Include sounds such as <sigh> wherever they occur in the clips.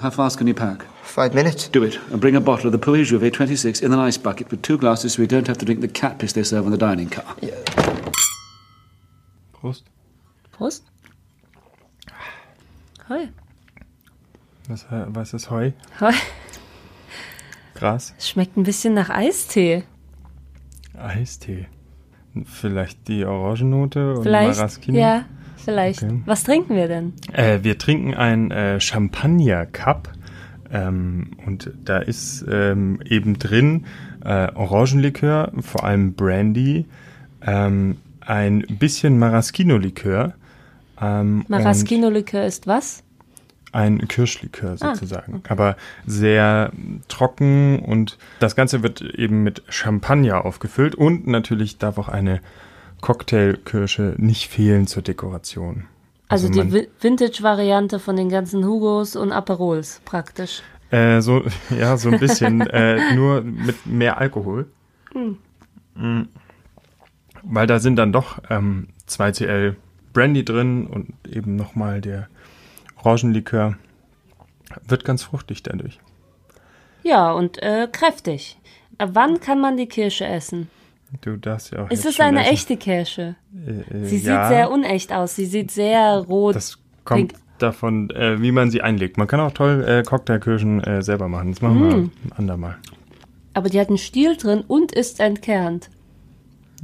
How fast can you pack? Five minutes. Do it, and bring a bottle of the Puy Jouvet 26 in an ice bucket with two glasses so we don't have to drink the cat piss they serve on the dining car. Prost. Prost. Hoi. Was, äh, was ist Heu? Hoi. Gras? Schmeckt ein bisschen nach Eistee. Eistee. Vielleicht die Orangennote und Vielleicht. Maraschino? Ja, vielleicht. Okay. Was trinken wir denn? Äh, wir trinken ein äh, Champagner Cup. Ähm, und da ist ähm, eben drin äh, Orangenlikör, vor allem Brandy, ähm, ein bisschen Maraschino-Likör. Ähm, Maraschino-Likör ist was? ein Kirschlikör Ah, sozusagen, aber sehr trocken und das Ganze wird eben mit Champagner aufgefüllt und natürlich darf auch eine Cocktailkirsche nicht fehlen zur Dekoration. Also, man- die Vi- Vintage-Variante von den ganzen Hugos und Aperols praktisch. Äh, so, <laughs> ja, so ein bisschen, äh, nur mit mehr Alkohol. Mm. Weil da sind dann doch ähm, 2CL Brandy drin und eben nochmal der Orangenlikör. Wird ganz fruchtig dadurch. Ja, und äh, kräftig. Äh, wann kann man die Kirsche essen? Du darfst ja auch. Ist es schon eine essen. echte Kirsche? Äh, äh, Sie ja, sieht sehr unecht aus. Sie sieht sehr rot. Das kommt pink. davon, äh, wie man sie einlegt. Man kann auch toll äh, Cocktailkirschen äh, selber machen. Das machen wir Mm. ein andermal. Aber die hat einen Stiel drin und ist entkernt.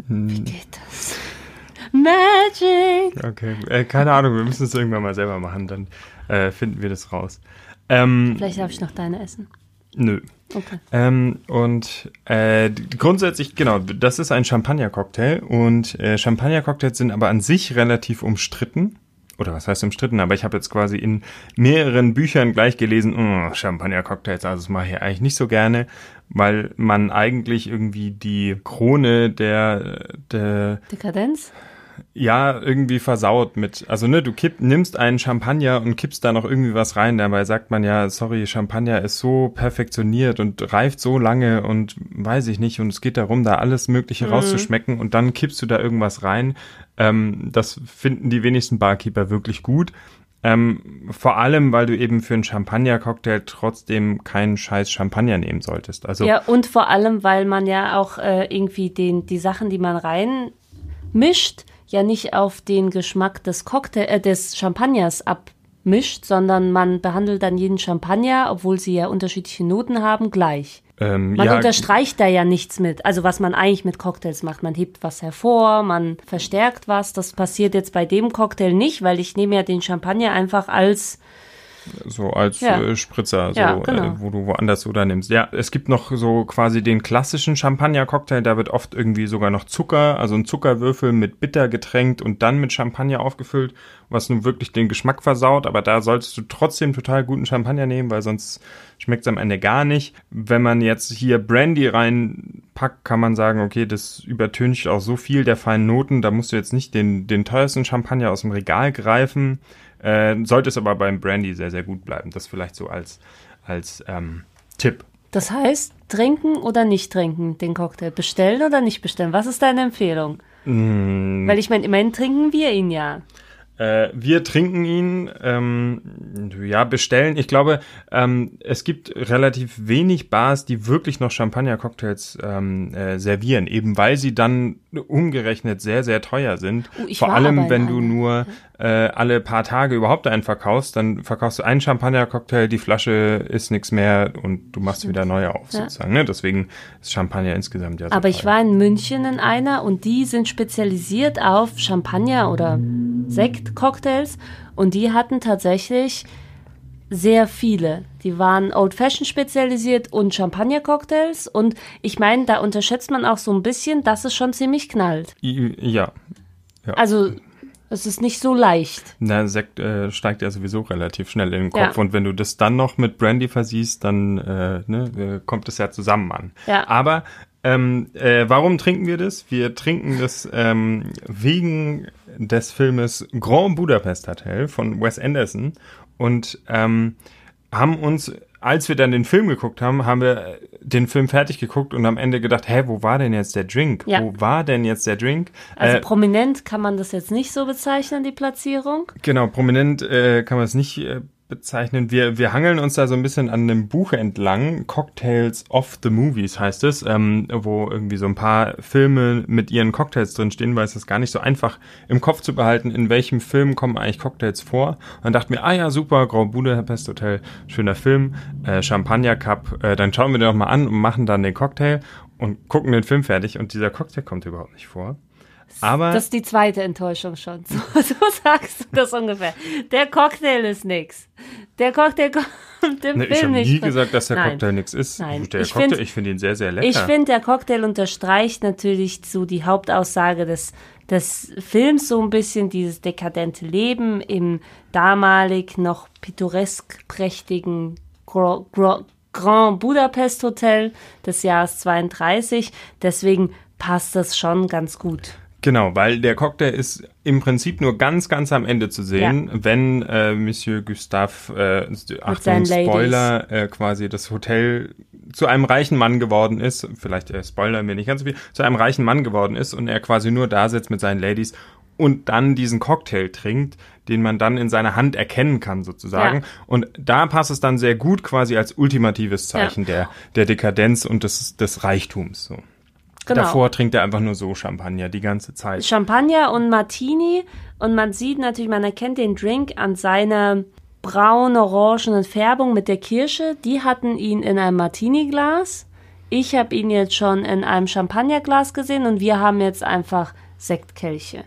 Hm. Wie geht das? Magic! Okay, keine Ahnung, wir müssen es irgendwann mal selber machen, dann finden wir das raus. Ähm, Vielleicht darf ich noch deine essen. Nö. Okay. Ähm, und äh, grundsätzlich, genau, das ist ein Champagner-Cocktail und äh, Champagner-Cocktails sind aber an sich relativ umstritten. Oder was heißt umstritten? Aber ich habe jetzt quasi in mehreren Büchern gleich gelesen, oh, Champagner-Cocktails, also das mache ich eigentlich nicht so gerne, weil man eigentlich irgendwie die Krone der, der Dekadenz? Ja, irgendwie versaut mit, also ne, du kipp, nimmst einen Champagner und kippst da noch irgendwie was rein, dabei sagt man ja, sorry, Champagner ist so perfektioniert und reift so lange und weiß ich nicht und es geht darum, da alles Mögliche rauszuschmecken und dann kippst du da irgendwas rein. Ähm, das finden die wenigsten Barkeeper wirklich gut. Ähm, vor allem, weil du eben für einen Champagner-Cocktail trotzdem keinen scheiß Champagner nehmen solltest. Also Ja, und vor allem, weil man ja auch äh, irgendwie den, die Sachen, die man rein mischt, ja nicht auf den Geschmack des Cocktail, äh, des Champagners abmischt, sondern man behandelt dann jeden Champagner, obwohl sie ja unterschiedliche Noten haben, gleich. ähm, Man ja, unterstreicht da ja nichts mit. Also was man eigentlich mit Cocktails macht. Man hebt was hervor, man verstärkt was. Das passiert jetzt bei dem Cocktail nicht, weil ich nehme ja den Champagner einfach als So als Ja. äh, Spritzer, so, Ja, genau. äh, wo du woanders Soda nimmst. Ja, es gibt noch so quasi den klassischen Champagner-Cocktail, da wird oft irgendwie sogar noch Zucker, also ein Zuckerwürfel mit Bitter getränkt und dann mit Champagner aufgefüllt, was nun wirklich den Geschmack versaut, aber da solltest du trotzdem total guten Champagner nehmen, weil sonst schmeckt es am Ende gar nicht. Wenn man jetzt hier Brandy reinpackt, kann man sagen, okay, das übertüncht auch so viel der feinen Noten, da musst du jetzt nicht den, den teuersten Champagner aus dem Regal greifen. Äh, sollte es aber beim Brandy sehr, sehr gut bleiben. Das vielleicht so als, als ähm, Tipp. Das heißt, trinken oder nicht trinken den Cocktail? Bestellen oder nicht bestellen? Was ist deine Empfehlung? Mm, Weil ich meine, immerhin trinken wir ihn ja. Äh, wir trinken ihn, ähm, ja, bestellen. Ich glaube, ähm, es gibt relativ wenig Bars, die wirklich noch Champagner-Cocktails ähm, äh, servieren, eben weil sie dann umgerechnet sehr, sehr teuer sind. Ich Vor allem, wenn du nur äh, alle paar Tage überhaupt einen verkaufst, dann verkaufst du einen Champagner-Cocktail, die Flasche ist nichts mehr und du machst wieder neue auf, Ja. sozusagen. Ne? Deswegen ist Champagner insgesamt ja so Aber ich teuer. war in München in einer und die sind spezialisiert auf Champagner oder Sekt-Cocktails und die hatten tatsächlich sehr viele. Die waren Old Fashion spezialisiert und Champagner-Cocktails und ich meine, da unterschätzt man auch so ein bisschen, dass es schon ziemlich knallt. I- Ja, Also es ist nicht so leicht. Na, Sekt äh, steigt ja sowieso relativ schnell in den Ja. Kopf und wenn du das dann noch mit Brandy versiehst, dann äh, ne, äh, kommt es ja zusammen an. Ja. Aber ähm, äh, warum trinken wir das? Wir trinken das ähm, wegen des Filmes Grand Budapest Hotel von Wes Anderson und ähm, haben uns, als wir dann den Film geguckt haben, haben wir den Film fertig geguckt und am Ende gedacht, hä, wo war denn jetzt der Drink? Ja. Wo war denn jetzt der Drink? Also Äh, prominent kann man das jetzt nicht so bezeichnen, die Platzierung. Genau, prominent äh, kann man es nicht äh, bezeichnen. Wir, wir hangeln uns da so ein bisschen an einem Buch entlang. Cocktails of the Movies heißt es, ähm, wo irgendwie so ein paar Filme mit ihren Cocktails drin stehen, weil es ist gar nicht so einfach im Kopf zu behalten, in welchem Film kommen eigentlich Cocktails vor. Und dann dachte mir, ah ja, super, Grand Budapest Hotel, schöner Film, äh, Champagner Cup, äh, dann schauen wir den doch mal an und machen dann den Cocktail und gucken den Film fertig und dieser Cocktail kommt überhaupt nicht vor. Aber das ist die zweite Enttäuschung schon. <laughs> So, so sagst du das ungefähr. Der Cocktail ist nix. Der Cocktail kommt im ne, Film ich habe nie gesagt, dass der Nein. Cocktail nichts ist. Nein, Der ich Cocktail, find- ich finde ihn sehr, sehr lecker. Ich finde, der Cocktail unterstreicht natürlich so die Hauptaussage des, des Films, so ein bisschen dieses dekadente Leben im damalig noch pittoresk prächtigen Gro Gro Grand Budapest Hotel des Jahres 32. Deswegen passt das schon ganz gut. Genau, weil der Cocktail ist im Prinzip nur ganz, ganz am Ende zu sehen, wenn äh, Monsieur Gustave, äh, Achtung. Spoiler, äh, quasi das Hotel zu einem reichen Mann geworden ist, vielleicht äh, spoilern wir nicht ganz so viel, zu einem reichen Mann geworden ist und er quasi nur da sitzt mit seinen Ladies und dann diesen Cocktail trinkt, den man dann in seiner Hand erkennen kann sozusagen. Ja. Und da passt es dann sehr gut quasi als ultimatives Zeichen der, der Dekadenz und des, des Reichtums. So. Genau. Davor trinkt er einfach nur so Champagner die ganze Zeit. Champagner und Martini und man sieht natürlich, man erkennt den Drink an seiner braun-orangenen Färbung mit der Kirsche. Die hatten ihn in einem Martini-Glas. Ich habe ihn jetzt schon in einem Champagnerglas gesehen und wir haben jetzt einfach Sektkelche.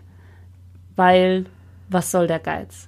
Weil, was soll der Geiz?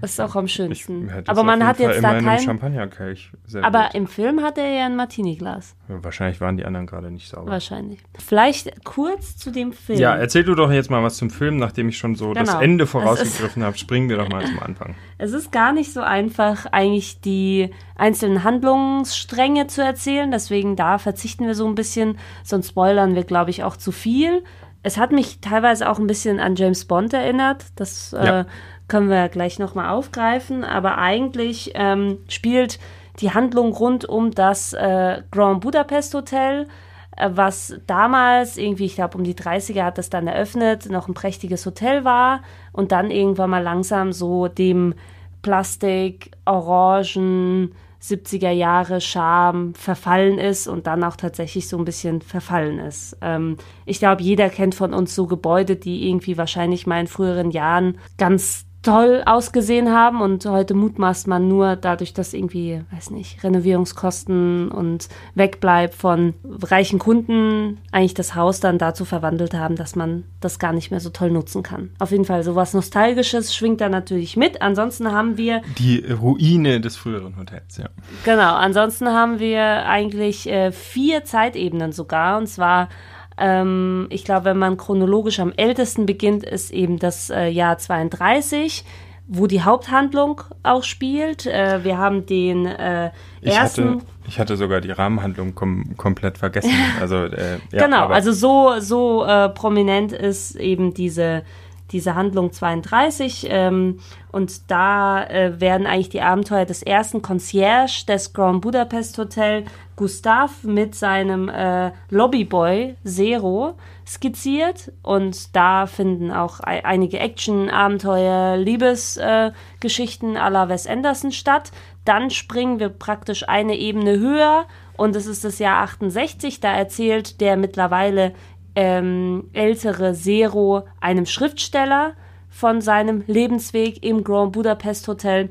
Das ist auch am schönsten. Aber man hat Fall jetzt da in einem kein. Champagnerkelch. Aber im Film hat er ja ein Martini-Glas. Wahrscheinlich waren die anderen gerade nicht sauber. Wahrscheinlich. Vielleicht kurz zu dem Film. Ja, erzähl du doch jetzt mal was zum Film, nachdem ich schon so das Genau. Ende Es vorausgegriffen habe. Springen wir doch mal <laughs> zum Anfang. Es ist gar nicht so einfach, eigentlich die einzelnen Handlungsstränge zu erzählen. Deswegen da verzichten wir so ein bisschen, sonst spoilern wir, glaube ich, auch zu viel. Es hat mich teilweise auch ein bisschen an James Bond erinnert. Das Ja. äh, können wir gleich nochmal aufgreifen. Aber eigentlich ähm, spielt die Handlung rund um das äh, Grand Budapest Hotel, äh, was damals irgendwie, ich glaube, um die 30er hat das dann eröffnet, noch ein prächtiges Hotel war und dann irgendwann mal langsam so dem Plastik, Orangen, 70er Jahre Charme verfallen ist und dann auch tatsächlich so ein bisschen verfallen ist. Ähm, ich glaube, jeder kennt von uns so Gebäude, die irgendwie wahrscheinlich mal in früheren Jahren ganz toll ausgesehen haben und heute mutmaßt man nur dadurch, dass irgendwie, weiß nicht, Renovierungskosten und Wegbleib von reichen Kunden eigentlich das Haus dann dazu verwandelt haben, dass man das gar nicht mehr so toll nutzen kann. Auf jeden Fall sowas Nostalgisches schwingt da natürlich mit. Ansonsten haben wir Die Ruine des früheren Hotels, ja. Genau, ansonsten haben wir eigentlich äh, vier Zeitebenen sogar. Und zwar, ähm, ich glaube, wenn man chronologisch am ältesten beginnt, ist eben das äh, Jahr 32, wo die Haupthandlung auch spielt. Äh, wir haben den äh, Ich ersten. hatte, ich hatte sogar die Rahmenhandlung kom komplett vergessen. <laughs> Also, äh, ja, genau, also so, so äh, prominent ist eben diese, diese Handlung 32. Ähm, und da äh, werden eigentlich die Abenteuer des ersten Concierge des Grand Budapest Hotel, Gustav, mit seinem äh, Lobbyboy Zero skizziert. Und da finden auch ei- einige Action-Abenteuer, Liebesgeschichten äh, à la Wes Anderson statt. Dann springen wir praktisch eine Ebene höher und es ist das Jahr 68. Da erzählt der mittlerweile ähm, ältere Zero einem Schriftsteller von seinem Lebensweg im Grand Budapest Hotel.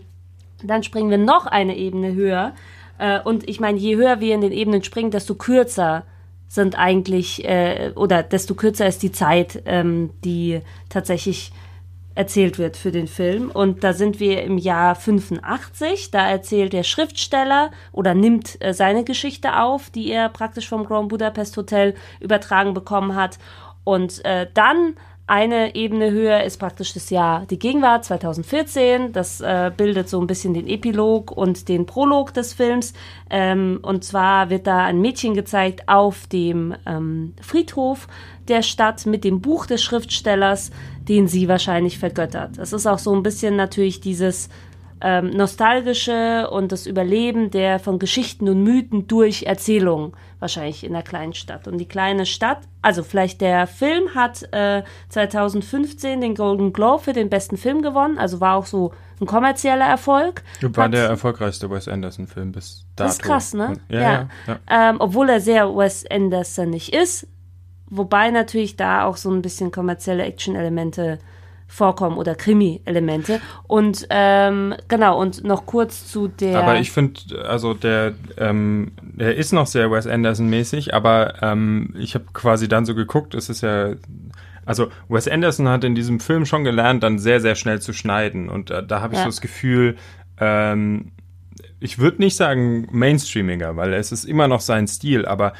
Dann springen wir noch eine Ebene höher. Äh, und ich meine, je höher wir in den Ebenen springen, desto kürzer sind eigentlich, äh, oder desto kürzer ist die Zeit, ähm, die tatsächlich erzählt wird für den Film. Und da sind wir im Jahr 85. Da erzählt der Schriftsteller oder nimmt äh, seine Geschichte auf, die er praktisch vom Grand Budapest Hotel übertragen bekommen hat. Und äh, dann eine Ebene höher ist praktisch das Jahr die Gegenwart 2014. Das äh, bildet so ein bisschen den Epilog und den Prolog des Films. Ähm, und zwar wird da ein Mädchen gezeigt auf dem ähm, Friedhof der Stadt mit dem Buch des Schriftstellers, den sie wahrscheinlich vergöttert. Es ist auch so ein bisschen natürlich dieses ähm, nostalgische und das Überleben der von Geschichten und Mythen durch Erzählungen wahrscheinlich in der kleinen Stadt. Und die kleine Stadt, also vielleicht der Film hat äh, 2015 den Golden Globe für den besten Film gewonnen, also war auch so ein kommerzieller Erfolg. War Hat- der erfolgreichste Wes Anderson-Film bis dato. das ist krass, ne? Und- Ja, ja. ja. Ähm, obwohl er sehr Wes Anderson nicht ist. Wobei natürlich da auch so ein bisschen kommerzielle Action-Elemente vorkommen oder Krimi-Elemente. Und ähm, genau, und noch kurz zu der. Aber ich finde, also der, ähm, der ist noch sehr Wes Anderson-mäßig, aber ähm, ich habe quasi dann so geguckt, es ist ja, also Wes Anderson hat in diesem Film schon gelernt, dann sehr, sehr schnell zu schneiden. Und äh, da habe ich Ja. so das Gefühl, ähm, ich würde nicht sagen mainstreamiger, weil es ist immer noch sein Stil, aber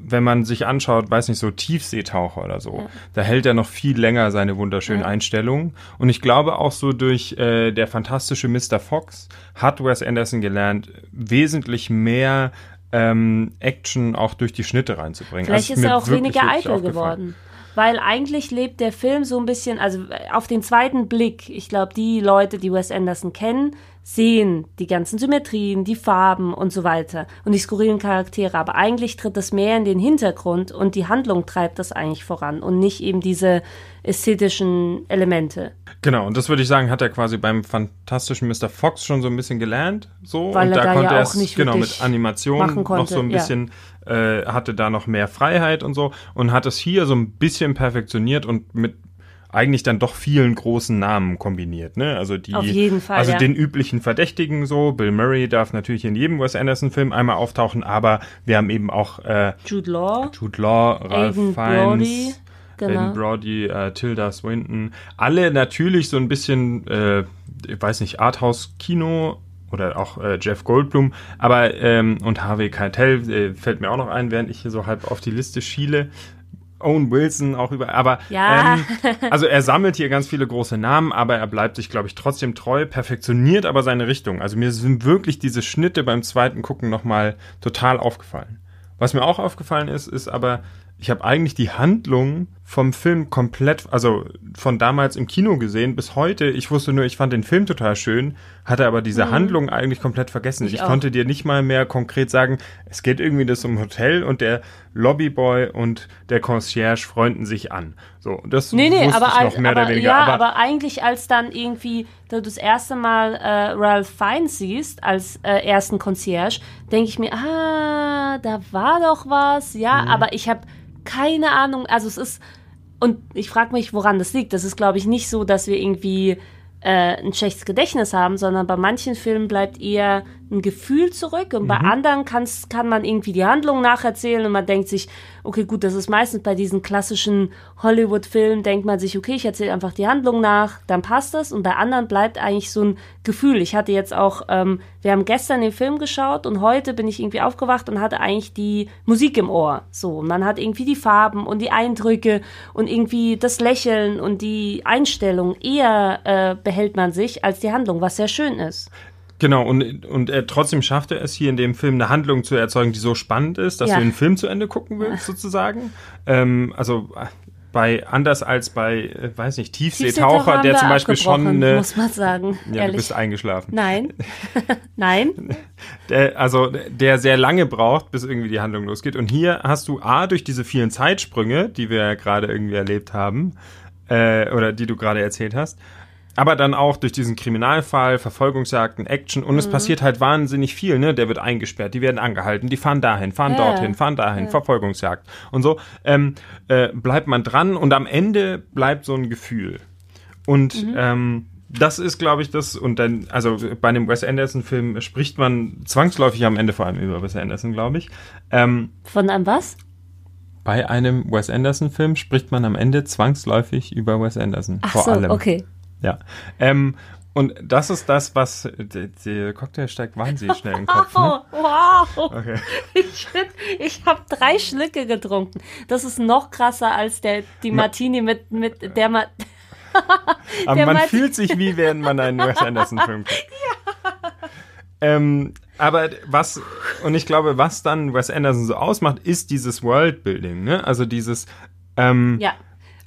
wenn man sich anschaut, weiß nicht, so Tiefseetaucher oder so, da hält er noch viel länger seine wunderschönen Einstellungen. Und ich glaube auch so durch äh, der fantastische Mr. Fox hat Wes Anderson gelernt, wesentlich mehr ähm, Action auch durch die Schnitte reinzubringen. Vielleicht Also ist er auch weniger eitel geworden. Weil eigentlich lebt der Film so ein bisschen, also auf den zweiten Blick, ich glaube, die Leute, die Wes Anderson kennen, sehen die ganzen Symmetrien, die Farben und so weiter und die skurrilen Charaktere. Aber eigentlich tritt das mehr in den Hintergrund und die Handlung treibt das eigentlich voran und nicht eben diese ästhetischen Elemente. Genau, und das würde ich sagen, hat er quasi beim fantastischen Mr. Fox schon so ein bisschen gelernt. So. Weil und er da da konnte ja er auch es nicht genau mit Animation noch so ein bisschen, äh, hatte da noch mehr Freiheit und so und hat es hier so ein bisschen perfektioniert und mit eigentlich dann doch vielen großen Namen kombiniert, ne? Also die, Auf jeden Fall, also ja. den üblichen Verdächtigen so. Bill Murray darf natürlich in jedem Wes Anderson-Film einmal auftauchen, aber wir haben eben auch äh, Jude Law, Jude Law, Ralph Aiden Fiennes, Brody, Aiden genau. Brody, äh, Tilda Swinton, alle natürlich so ein bisschen, äh, ich weiß nicht, Arthouse-Kino oder auch äh, Jeff Goldblum, aber ähm, und Harvey Keitel äh, fällt mir auch noch ein, während ich hier so halb auf die Liste schiele. Owen Wilson auch über, aber Ja. ähm, <laughs> also er sammelt hier ganz viele große Namen, aber er bleibt sich, glaube ich, trotzdem treu, perfektioniert aber seine Richtung. Also mir sind wirklich diese Schnitte beim zweiten Gucken nochmal total aufgefallen. Was mir auch aufgefallen ist, ist aber, ich habe eigentlich die Handlung vom Film komplett, also von damals im Kino gesehen bis heute. Ich wusste nur, ich fand den Film total schön, hatte aber diese Handlung eigentlich komplett vergessen. Mhm. Ich Ich, konnte dir nicht mal mehr konkret sagen, es geht irgendwie das um Hotel und der Lobbyboy und der Concierge freunden sich an. So, das Nee, nee, wusste aber, ich noch mehr aber, oder weniger. ja, aber, aber, eigentlich als dann irgendwie du das erste Mal äh, Ralph Fiennes siehst als äh, ersten Concierge, denke ich mir, ah, da war doch was, ja, Mhm. aber ich habe keine Ahnung, also es ist und ich frage mich, woran das liegt. Das ist, glaube ich, nicht so, dass wir irgendwie äh, ein schlechtes Gedächtnis haben, sondern bei manchen Filmen bleibt eher ein Gefühl zurück und Mhm. bei anderen kann's, kann man irgendwie die Handlung nacherzählen und man denkt sich, okay, gut, das ist meistens bei diesen klassischen Hollywood-Filmen, denkt man sich, okay, ich erzähle einfach die Handlung nach, dann passt das und bei anderen bleibt eigentlich so ein Gefühl. Ich hatte jetzt auch, ähm, wir haben gestern den Film geschaut und heute bin ich irgendwie aufgewacht und hatte eigentlich die Musik im Ohr. So, und man hat irgendwie die Farben und die Eindrücke und irgendwie das Lächeln und die Einstellung eher äh, behält man sich als die Handlung, was sehr schön ist. Genau, und, und er trotzdem schafft er es hier in dem Film eine Handlung zu erzeugen, die so spannend ist, dass Ja. du den Film zu Ende gucken willst, sozusagen. Ähm, also bei anders als bei, äh, weiß nicht, Tiefseetaucher, der zum Beispiel schon eine. muss man sagen, Ja, du ehrlich. bist eingeschlafen. Nein, <laughs> nein, Der, also der sehr lange braucht, bis irgendwie die Handlung losgeht. Und hier hast du A, durch diese vielen Zeitsprünge, die wir ja gerade irgendwie erlebt haben, äh, oder die du gerade erzählt hast, aber dann auch durch diesen Kriminalfall, Verfolgungsjagden, Action und es Mhm. passiert halt wahnsinnig viel, ne? Der wird eingesperrt, die werden angehalten, die fahren dahin, fahren Ja, dorthin, fahren dahin, Verfolgungsjagd und so. Ähm, äh, bleibt man dran und am Ende bleibt so ein Gefühl. Und Mhm. ähm, das ist, glaube ich, das, und dann, also bei einem Wes Anderson-Film spricht man zwangsläufig am Ende vor allem über Wes Anderson, glaube ich. Ähm, von einem was? bei einem Wes Anderson-Film spricht man am Ende zwangsläufig über Wes Anderson. Ach vor so, allem. okay. Ja. Ähm, und das ist das, was. Der, der Cocktail steigt wahnsinnig schnell den Kopf. Ne? <laughs> Wow. Okay. <laughs> Ich, ich habe drei Schlücke getrunken. Das ist noch krasser als der, die Martini mit, mit der man. <laughs> Aber Der man meint- fühlt sich wie während man einen Wes Anderson-Film guckt. Ähm, aber was, und ich glaube, was dann Wes Anderson so ausmacht, ist dieses Worldbuilding, ne? Also dieses, ähm, Ja.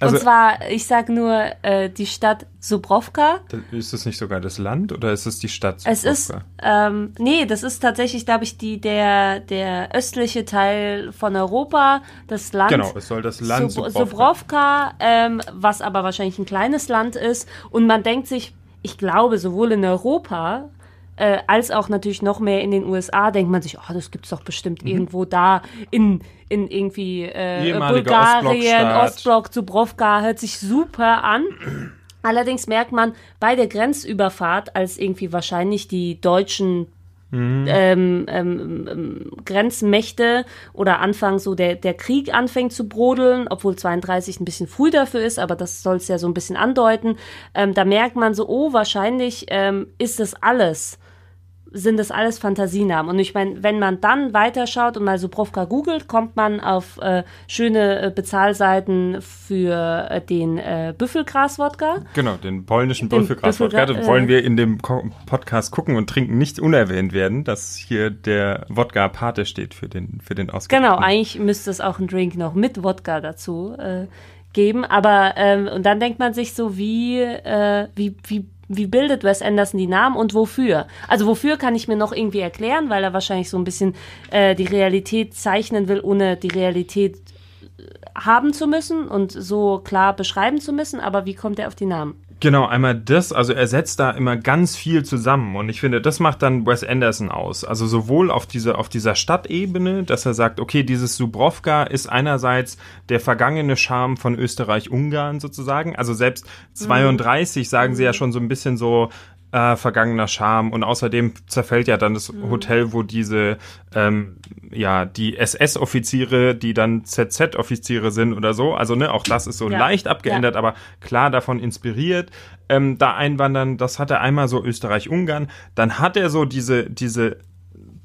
Also- und zwar, ich sag nur, äh, die Stadt Subrovka. Ist es nicht sogar das Land oder ist es die Stadt? Es ist, ähm, nee, das ist tatsächlich, glaube ich, die, der, der östliche Teil von Europa, das Land. Genau, es soll das Land Sub-. Subrovka, ähm, was aber wahrscheinlich ein kleines Land ist. Und man denkt sich, ich glaube, sowohl in Europa äh, als auch natürlich noch mehr in den USA denkt man sich, oh, das gibt's doch bestimmt irgendwo da in, in irgendwie äh, Bulgarien. Ostblock, Dubrovka, hört sich super an. Allerdings merkt man bei der Grenzüberfahrt, als irgendwie wahrscheinlich die deutschen ähm, ähm, ähm, Grenzmächte oder Anfang so der, der Krieg anfängt zu brodeln, obwohl 32 ein bisschen früh dafür ist, aber das soll es ja so ein bisschen andeuten. Ähm, da merkt man so, oh, wahrscheinlich ähm, ist das alles sind das alles Fantasienamen. Und ich meine, wenn man dann weiterschaut und mal Subrovka googelt, kommt man auf äh, schöne äh, Bezahlseiten für äh, den äh, Büffelgras-Wodka. Genau, den polnischen Büffelgras-Wodka. Büffelgra- Das wollen äh, wir in dem Ko Podcast gucken und trinken nicht unerwähnt werden, dass hier der Wodka Pate steht für den, für den Oscar. Genau, eigentlich müsste es auch einen Drink noch mit Wodka dazu äh, geben. Aber ähm, und dann denkt man sich so, wie, äh, wie, wie, wie bildet Wes Anderson die Namen und wofür? Also wofür kann ich mir noch irgendwie erklären, weil er wahrscheinlich so ein bisschen äh, die Realität zeichnen will, ohne die Realität äh, haben zu müssen und so klar beschreiben zu müssen. Aber wie kommt er auf die Namen? Genau, einmal das, also er setzt da immer ganz viel zusammen und ich finde, das macht dann Wes Anderson aus. Also sowohl auf dieser auf dieser Stadtebene, dass er sagt, okay, dieses Subrovka ist einerseits der vergangene Charme von Österreich-Ungarn sozusagen. Also selbst 32 sagen sie ja schon so ein bisschen so äh, vergangener Charme und außerdem zerfällt ja dann das Hotel, wo diese ähm, ja die SS-Offiziere, die dann ZZ-Offiziere sind oder so. Also ne, auch das ist so Ja. leicht abgeändert, aber klar davon inspiriert. Ähm, da einwandern, das hat er einmal so Österreich-Ungarn. Dann hat er so diese diese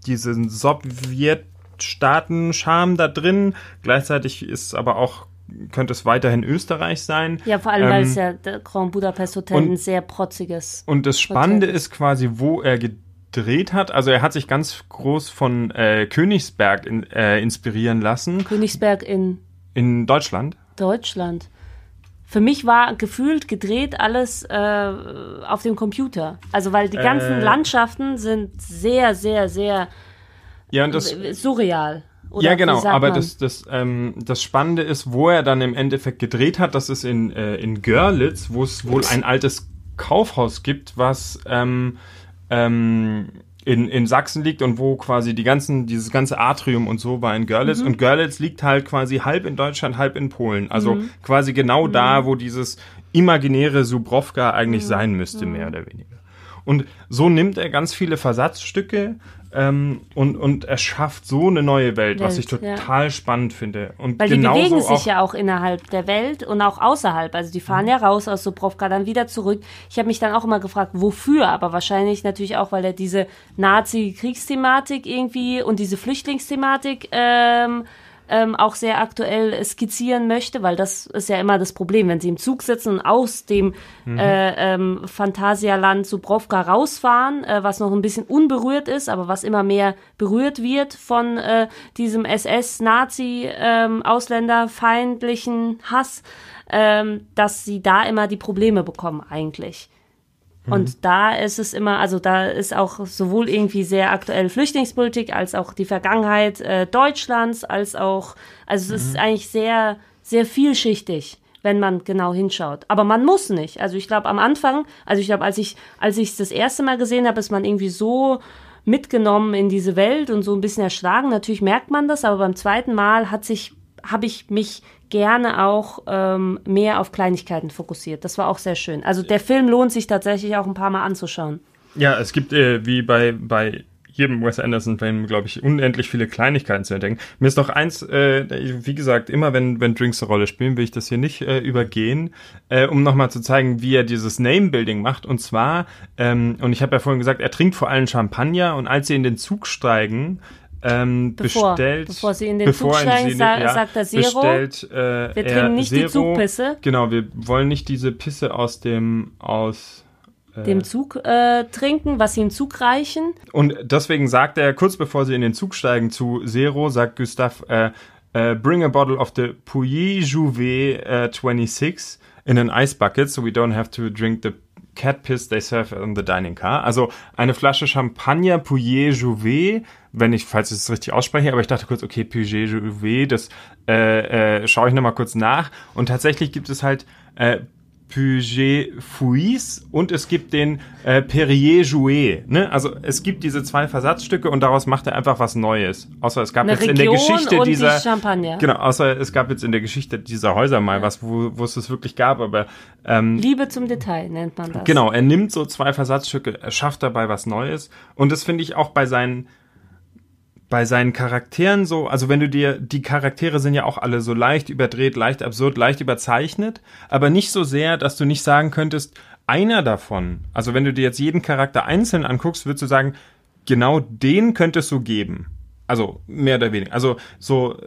diesen Sowjetstaaten-Charme da drin. Gleichzeitig ist aber auch könnte es weiterhin Österreich sein. Ja, vor allem, weil Ähm, es ja der Grand Budapest Hotel und- ein sehr protziges. Und das Spannende Hotel. ist quasi, wo er gedreht hat. Also er hat sich ganz groß von äh, Königsberg in, äh, inspirieren lassen Königsberg in in Deutschland. Deutschland. Für mich war gefühlt gedreht alles äh, auf dem Computer. Also weil die ganzen Äh. Landschaften sind sehr, sehr, sehr Ja, und das, surreal. Oder ja genau. Aber man? das, das, ähm, das Spannende ist, wo er dann im Endeffekt gedreht hat. Das ist in, äh, in Görlitz, wo es wohl ein altes Kaufhaus gibt, was ähm, ähm, in, in Sachsen liegt und wo quasi die ganzen, dieses ganze Atrium und so war in Görlitz. Mhm. Und Görlitz liegt halt quasi halb in Deutschland, halb in Polen. Also Mhm. quasi genau da, wo dieses imaginäre Subrovka eigentlich Mhm. sein müsste, mehr oder weniger. Und so nimmt er ganz viele Versatzstücke ähm, und, und erschafft so eine neue Welt, was Welt, ich ja. total spannend finde. Und Weil die bewegen sich ja auch innerhalb der Welt und auch außerhalb. Also die fahren ja raus aus Subrovka, dann wieder zurück. Ich habe mich dann auch immer gefragt, wofür? Aber wahrscheinlich natürlich auch, weil er diese Nazi-Kriegsthematik irgendwie und diese Flüchtlingsthematik ähm, ähm, auch sehr aktuell skizzieren möchte, weil das ist ja immer das Problem, wenn sie im Zug sitzen und aus dem äh, ähm, Phantasialand Subrovka rausfahren, äh, was noch ein bisschen unberührt ist, aber was immer mehr berührt wird von äh, diesem SS-Nazi-Ausländerfeindlichen Hass, ähm, dass sie da immer die Probleme bekommen eigentlich. Und da ist es immer, also da ist auch sowohl irgendwie sehr aktuell Flüchtlingspolitik als auch die Vergangenheit äh, Deutschlands, als auch, also es ist eigentlich sehr, sehr vielschichtig, wenn man genau hinschaut. Aber man muss nicht. Also ich glaube am Anfang, also ich glaube, als ich, als ich es das erste Mal gesehen habe, ist man irgendwie so mitgenommen in diese Welt und so ein bisschen erschlagen. Natürlich merkt man das, aber beim zweiten Mal hat sich, habe ich mich gerne auch ähm, mehr auf Kleinigkeiten fokussiert. Das war auch sehr schön. Also der Film lohnt sich tatsächlich auch ein paar Mal anzuschauen. ja, es gibt äh, wie bei, bei jedem Wes Anderson-Film, glaube ich, unendlich viele Kleinigkeiten zu entdecken. Mir ist noch eins, äh, wie gesagt, immer wenn, wenn Drinks eine Rolle spielen, will ich das hier nicht äh, übergehen, äh, um nochmal zu zeigen, wie er dieses Name-Building macht. Und zwar, ähm, und ich habe ja vorhin gesagt, er trinkt vor allem Champagner und als sie in den Zug steigen, ähm, Bevor- bestellt, bevor sie in den Zug steigen, sie in sa- den- sagt er Zero. Bestellt, äh, Wir trinken nicht die Zero. Zugpisse. Genau, wir wollen nicht diese Pisse aus dem, aus, Dem Zug äh, trinken, was sie im Zug reichen. Und deswegen sagt er, kurz bevor sie in den Zug steigen zu Zero, sagt Gustav, äh, uh, bring a bottle of the Pouilly Jouvet uh, 26 in an ice bucket so we don't have to drink the cat piss they serve on the dining car. Also eine Flasche Champagner Pouillet Jouvet, wenn ich, falls ich es richtig ausspreche, aber ich dachte kurz, okay, Pouillet Jouvet, das äh, äh, schaue ich nochmal kurz nach. Und tatsächlich gibt es halt äh, Puget Fouis und es gibt den äh, Perrier Jouet. Ne? Also es gibt diese zwei Versatzstücke und daraus macht er einfach was Neues. Außer es gab Eine jetzt Region in der Geschichte dieser die genau, außer es gab jetzt in der Geschichte dieser Häuser mal was, wo, wo es das wirklich gab, aber ähm, Liebe zum Detail nennt man das. Genau, er nimmt so zwei Versatzstücke, er schafft dabei was Neues. Und das finde ich auch bei seinen, bei seinen Charakteren so, also wenn du dir, die Charaktere sind ja auch alle so leicht überdreht, leicht absurd, leicht überzeichnet, aber nicht so sehr, dass du nicht sagen könntest, einer davon, also wenn du dir jetzt jeden Charakter einzeln anguckst, würdest du sagen, genau den könntest du geben. Also mehr oder weniger. Also so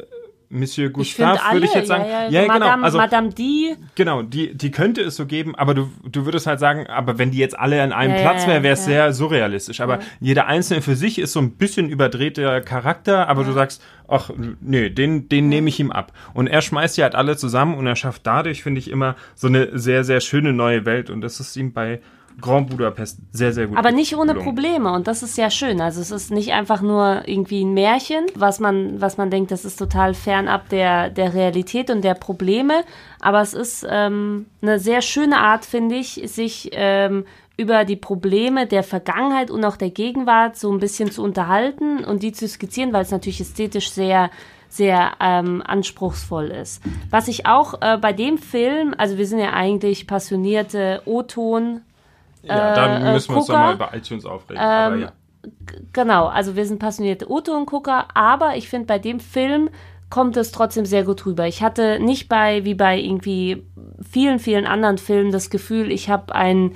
Monsieur Gustave würde ich jetzt sagen, ja, ja, Madame, genau, also Madame die, Genau, die, die könnte es so geben, aber du, du würdest halt sagen, aber wenn die jetzt alle an einem Ja, Platz ja, wäre, wäre es ja. sehr surrealistisch. Aber jeder einzelne für sich ist so ein bisschen überdrehter Charakter, aber du sagst, ach, nee, den, den nehme ich ihm ab. Und er schmeißt die halt alle zusammen und er schafft dadurch, finde ich, immer so eine sehr, sehr schöne neue Welt. Und das ist ihm bei Grand Budapest sehr, sehr gut aber nicht ohne gelungen. Probleme und das ist ja schön. Also es ist nicht einfach nur irgendwie ein Märchen, was man, was man denkt, das ist total fernab der, der Realität und der Probleme, aber es ist ähm, eine sehr schöne Art, finde ich, sich ähm, über die Probleme der Vergangenheit und auch der Gegenwart so ein bisschen zu unterhalten und die zu skizzieren, weil es natürlich ästhetisch sehr sehr ähm, anspruchsvoll ist. Was ich auch äh, bei dem Film, also wir sind ja eigentlich passionierte O-Ton Ja, da äh, müssen wir uns nochmal über iTunes aufregen. aber ähm, ja. Genau, also wir sind passionierte O-Ton-Gucker, aber ich finde, bei dem Film kommt es trotzdem sehr gut rüber. Ich hatte nicht bei, wie bei irgendwie vielen, vielen anderen Filmen, das Gefühl, ich habe ein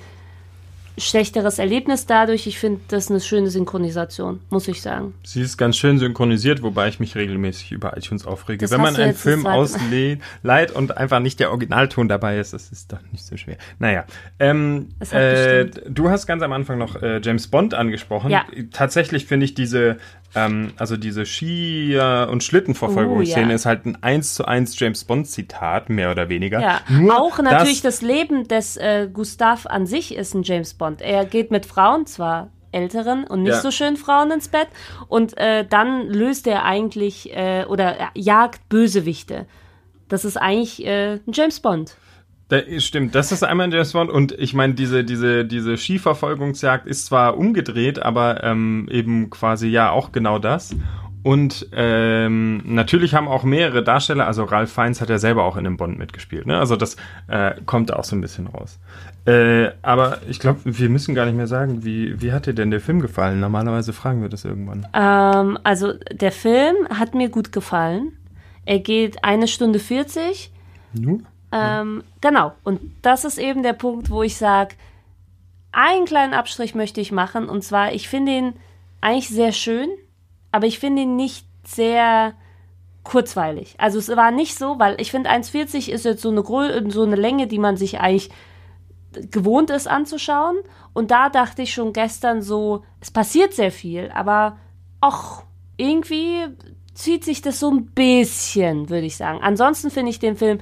schlechteres Erlebnis dadurch. Ich finde das eine schöne Synchronisation, muss ich sagen. Sie ist ganz schön synchronisiert, wobei ich mich regelmäßig über iTunes aufrege. Das Wenn man einen Film ausleiht und einfach nicht der Originalton dabei ist, das ist doch nicht so schwer. Naja, ähm, äh, du hast ganz am Anfang noch äh, James Bond angesprochen. Ja. Tatsächlich finde ich diese, ähm, also diese Ski- äh, und Schlittenverfolgungsszene Oh, ja. ist halt ein 1 zu 1 James Bond Zitat, mehr oder weniger. Ja, Nur, auch natürlich das Leben des äh, Gustav an sich ist ein James Bond. Er geht mit Frauen, zwar älteren und nicht Ja. so schönen Frauen ins Bett und äh, dann löst er eigentlich äh, oder er jagt Bösewichte. Das ist eigentlich äh, ein James Bond. Da, stimmt, das ist einmal in James Bond und ich meine, diese, diese, diese Skiverfolgungsjagd ist zwar umgedreht, aber ähm, eben quasi ja auch genau das. Und ähm, natürlich haben auch mehrere Darsteller, also Ralph Fiennes hat ja selber auch in dem Bond mitgespielt, ne? Also das äh, kommt da auch so ein bisschen raus. Äh, aber ich glaube, wir müssen gar nicht mehr sagen, wie, wie hat dir denn der Film gefallen? Normalerweise fragen wir das irgendwann. Ähm, also der Film hat mir gut gefallen. Er geht eine Stunde 40. Nu? Ähm, genau. Und das ist eben der Punkt, wo ich sage, einen kleinen Abstrich möchte ich machen. Und zwar, ich finde ihn eigentlich sehr schön, aber ich finde ihn nicht sehr kurzweilig. Also es war nicht so, weil ich finde 1,40 ist jetzt so eine, so eine Länge, die man sich eigentlich gewohnt ist anzuschauen. Und da dachte ich schon gestern so, es passiert sehr viel, aber ach, irgendwie zieht sich das so ein bisschen, würde ich sagen. Ansonsten finde ich den Film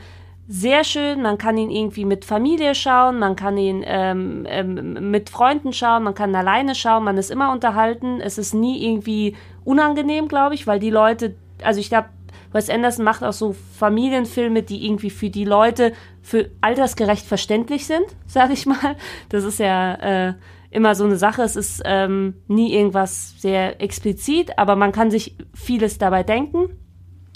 sehr schön. Man kann ihn irgendwie mit Familie schauen, man kann ihn ähm, ähm, mit Freunden schauen, man kann alleine schauen, man ist immer unterhalten. Es ist nie irgendwie unangenehm, glaube ich, weil die Leute, also ich glaube, Wes Anderson macht auch so Familienfilme, die irgendwie für die Leute für altersgerecht verständlich sind, <laughs> sage ich mal. Das ist ja äh, immer so eine Sache. Es ist ähm, nie irgendwas sehr explizit, aber man kann sich vieles dabei denken.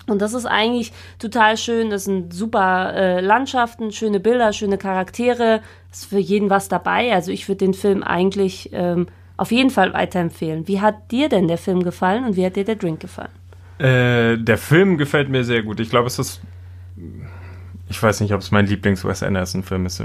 Und das ist eigentlich total schön. Das sind super äh, Landschaften, schöne Bilder, schöne Charaktere. Ist für jeden was dabei. Also ich würde den Film eigentlich ähm, auf jeden Fall weiterempfehlen. Wie hat dir denn der Film gefallen und wie hat dir der Drink gefallen? Äh, der Film gefällt mir sehr gut. Ich glaube, es ist. Ich weiß nicht, ob es mein Lieblings-Wes Anderson-Film ist.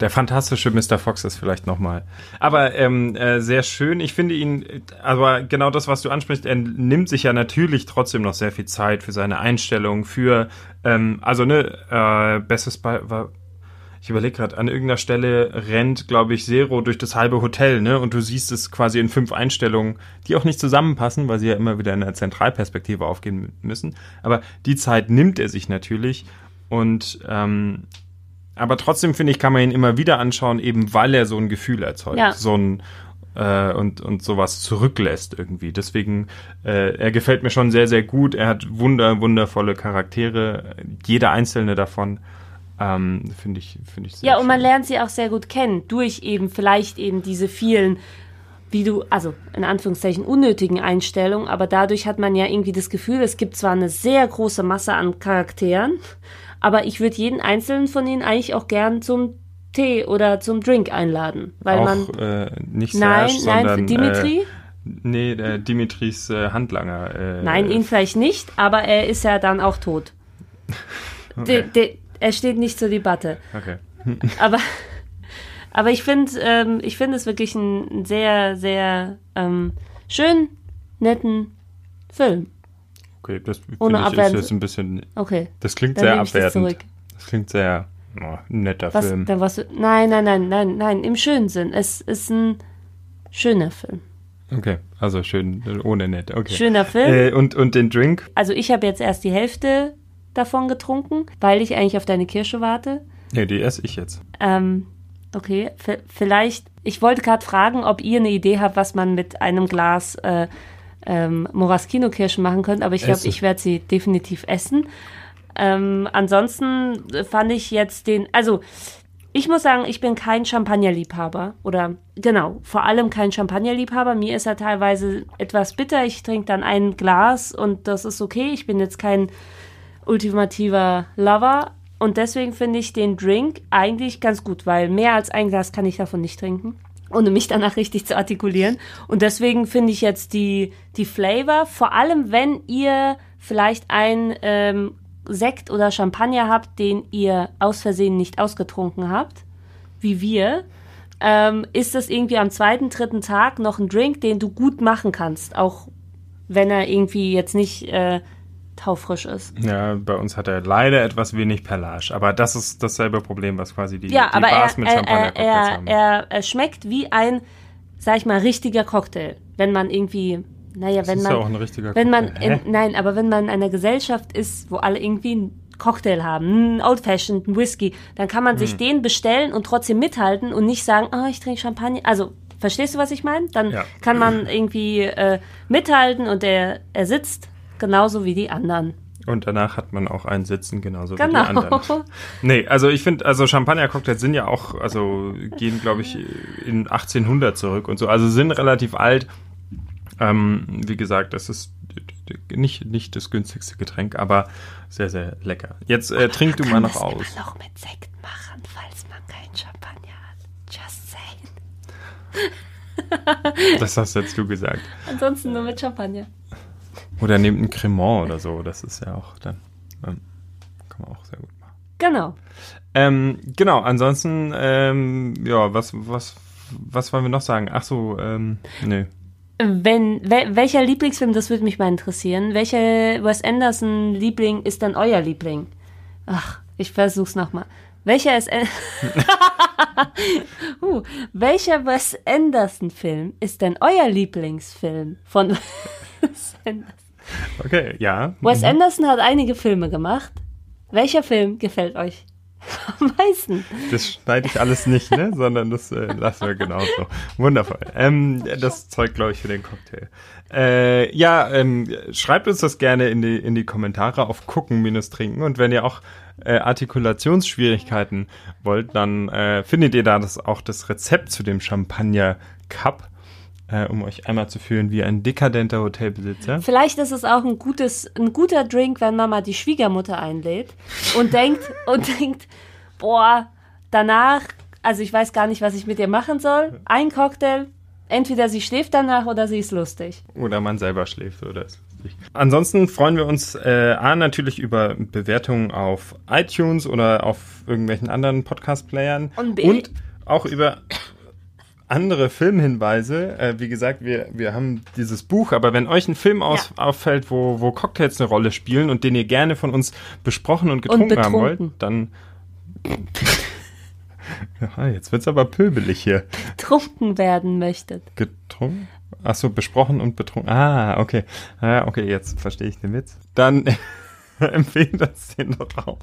Der fantastische Mr. Fox ist vielleicht nochmal. Aber ähm, äh, sehr schön. Ich finde ihn, aber genau das, was du ansprichst, er nimmt sich ja natürlich trotzdem noch sehr viel Zeit für seine Einstellung, für, ähm, also ne, äh, bestes Be war, ich überlege gerade, an irgendeiner Stelle rennt, glaube ich, Zero durch das halbe Hotel, ne? Und du siehst es quasi in fünf Einstellungen, die auch nicht zusammenpassen, weil sie ja immer wieder in der Zentralperspektive aufgehen müssen. Aber die Zeit nimmt er sich natürlich. Und ähm, aber trotzdem finde ich, kann man ihn immer wieder anschauen, eben weil er so ein Gefühl erzeugt. Ja. So ein äh, und, und sowas zurücklässt irgendwie. Deswegen, äh, er gefällt mir schon sehr, sehr gut. Er hat wunder, wundervolle Charaktere, jeder einzelne davon. Ähm, finde ich, finde ich sehr Ja, und man schön. lernt sie auch sehr gut kennen, durch eben vielleicht eben diese vielen, wie du, also in Anführungszeichen unnötigen Einstellungen, aber dadurch hat man ja irgendwie das Gefühl, es gibt zwar eine sehr große Masse an Charakteren, aber ich würde jeden einzelnen von ihnen eigentlich auch gern zum Tee oder zum Drink einladen, weil man auch äh, nicht Nein, Serge, nein, sondern Dimitri? Äh, nee, äh, Dimitris äh, Handlanger. Äh, Nein, ihn vielleicht nicht, aber er ist ja dann auch tot. <laughs> De, de, er steht nicht zur Debatte. Okay. <laughs> Aber, aber ich finde ähm, ich finde es wirklich einen sehr, sehr ähm, schön, netten Film. Okay, das Ohne ich ist jetzt ein bisschen. Okay. Das klingt Dann sehr das abwertend. zurück. Das klingt sehr oh, netter Was, Film. dann was, nein, nein, nein, nein, nein, im schönen Sinn. Es ist ein schöner Film. Okay, also schön, ohne nett. Okay. Schöner Film. Äh, und, und den Drink? Also ich habe jetzt erst die Hälfte davon getrunken, weil ich eigentlich auf deine Kirsche warte. Nee, die esse ich jetzt. Ähm, okay, v- vielleicht. Ich wollte gerade fragen, ob ihr eine Idee habt, was man mit einem Glas äh, ähm, Moraschino-Kirschen machen könnte, aber ich glaube, ich werde sie definitiv essen. Ähm, ansonsten fand ich jetzt den, also ich muss sagen, ich bin kein Champagnerliebhaber oder genau, vor allem kein Champagnerliebhaber. Mir ist er teilweise etwas bitter. Ich trinke dann ein Glas und das ist okay. Ich bin jetzt kein ultimativer Lover und deswegen finde ich den Drink eigentlich ganz gut, weil mehr als ein Glas kann ich davon nicht trinken, ohne mich danach richtig zu artikulieren. Und deswegen finde ich jetzt die, die Flavor, vor allem wenn ihr vielleicht ein ähm, Sekt oder Champagner habt, den ihr aus Versehen nicht ausgetrunken habt, wie wir, ähm, ist das irgendwie am zweiten, dritten Tag noch ein Drink, den du gut machen kannst, auch wenn er irgendwie jetzt nicht äh, taufrisch ist. Ja, bei uns hat er leider etwas wenig Perlage. Aber das ist dasselbe Problem, was quasi die, Ja, die aber er, Bars mit er, Champagner er, er, haben. er, er schmeckt wie ein, sag ich mal, richtiger Cocktail. Wenn man irgendwie, naja, das wenn ist man, ja auch ein richtiger wenn man, in, nein, aber wenn man in einer Gesellschaft ist, wo alle irgendwie einen Cocktail haben, ein Old Fashioned, ein Whisky, dann kann man Hm. sich den bestellen und trotzdem mithalten und nicht sagen, ah, ich trinke Champagner. Also, verstehst du, was ich meine? Dann Ja. kann man irgendwie äh, mithalten und der, er sitzt genauso wie die anderen. Und danach hat man auch ein Sitzen, genauso wie Genau. die anderen. Nee, also ich finde, also Champagner-Cocktails sind ja auch, also gehen, glaube ich, in 1800 zurück und so, also sind relativ alt. Ähm, wie gesagt, das ist nicht, nicht das günstigste Getränk, aber sehr, sehr lecker. Jetzt äh, trink du mal kann noch aus. immer noch mit Sekt machen, falls man keinen Champagner hat. Just saying. Das hast jetzt du gesagt. Ansonsten nur mit Champagner. Oder nehmt ein Cremant oder so, das ist ja auch dann, ähm, kann man auch sehr gut machen. Genau. Ähm, genau, ansonsten, ähm, ja, was, was, was wollen wir noch sagen? Ach so, ähm, nö. Wenn, wel, welcher Lieblingsfilm, das würde mich mal interessieren. Welcher Wes Anderson Liebling ist denn euer Liebling? Ach, ich versuch's nochmal. Welcher ist, <laughs> uh, welcher Wes Anderson Film ist denn euer Lieblingsfilm von <laughs> Wes Anderson? Okay, ja. Wes Anderson hat einige Filme gemacht. Welcher Film gefällt euch am meisten? Das schneide ich alles nicht, ne? <laughs> Sondern das äh, lassen wir genauso. Wundervoll. Ähm, das Zeug, glaube ich, für den Cocktail. Äh, ja, ähm, schreibt uns das gerne in die, in die Kommentare auf gucken-trinken. Und wenn ihr auch äh, Artikulationsschwierigkeiten wollt, dann äh, findet ihr da das, auch das Rezept zu dem Champagner Cup, äh, um euch einmal zu fühlen wie ein dekadenter Hotelbesitzer. Vielleicht ist es auch ein gutes, ein guter Drink, wenn Mama die Schwiegermutter einlädt und <laughs> denkt, und denkt, boah, danach, also ich weiß gar nicht, was ich mit ihr machen soll. Ein Cocktail, entweder sie schläft danach oder sie ist lustig. Oder man selber schläft oder ist lustig. Ansonsten freuen wir uns äh, A natürlich über Bewertungen auf iTunes oder auf irgendwelchen anderen Podcast-Playern Und B- auch über andere Filmhinweise. Äh, wie gesagt, wir, wir haben dieses Buch, aber wenn euch ein Film aus, auffällt, wo, wo Cocktails eine Rolle spielen und den ihr gerne von uns besprochen und getrunken haben wollt, dann <laughs> Ja, jetzt wird's aber pöbelig hier. Getrunken werden möchtet. Getrunken? Ach so, besprochen und betrunken. Ah, okay. Ah, okay, jetzt verstehe ich den Witz. Dann <laughs> empfehlen das den doch auch.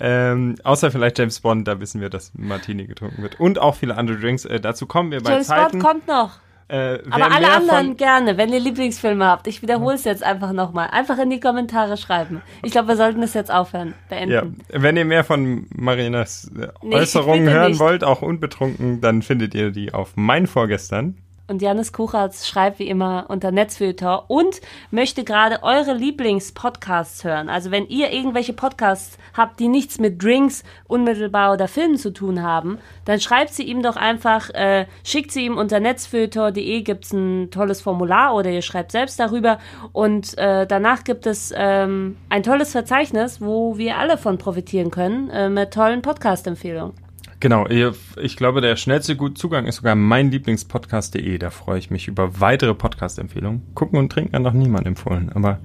Ähm, außer vielleicht James Bond, da wissen wir, dass Martini getrunken wird. Und auch viele andere Drinks. Äh, dazu kommen wir bei James Zeiten. Bond kommt noch. Äh, Aber alle anderen gerne, wenn ihr Lieblingsfilme habt. Ich wiederhole es jetzt einfach nochmal. Einfach in die Kommentare schreiben. Ich glaube, wir sollten es jetzt aufhören. Beenden. Ja, wenn ihr mehr von Marinas äh, Nee, Äußerungen bitte hören nicht. wollt, auch unbetrunken, dann findet ihr die auf mein Vorgestern. Und Janis Kuchatz schreibt wie immer unter Netzfilter und möchte gerade eure Lieblingspodcasts hören. Also wenn ihr irgendwelche Podcasts habt, die nichts mit Drinks unmittelbar oder Filmen zu tun haben, dann schreibt sie ihm doch einfach, äh, schickt sie ihm unter netzfilter.de gibt's ein tolles Formular oder ihr schreibt selbst darüber und äh, danach gibt es ähm, ein tolles Verzeichnis, wo wir alle von profitieren können äh, mit tollen Podcast-Empfehlungen. Genau, ich glaube, der schnellste gut Zugang ist sogar mein Lieblingspodcast.de. Da freue ich mich über weitere Podcast-Empfehlungen. Gucken und trinken hat noch niemand empfohlen, aber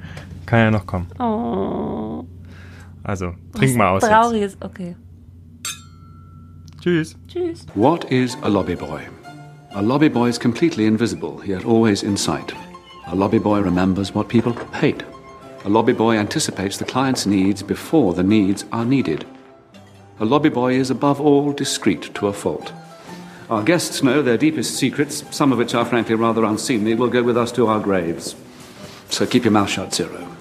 kann ja noch kommen. Oh, Also, trink mal aus jetzt. trauriges, okay. Tschüss. Tschüss. What is a lobby boy? A lobby boy is completely invisible, yet always in sight. A lobby boy remembers what people hate. A lobby boy anticipates the client's needs before the needs are needed. A lobby boy is above all discreet to a fault. Our guests know their deepest secrets, some of which are frankly rather unseemly, will go with us to our graves. So keep your mouth shut, Zero.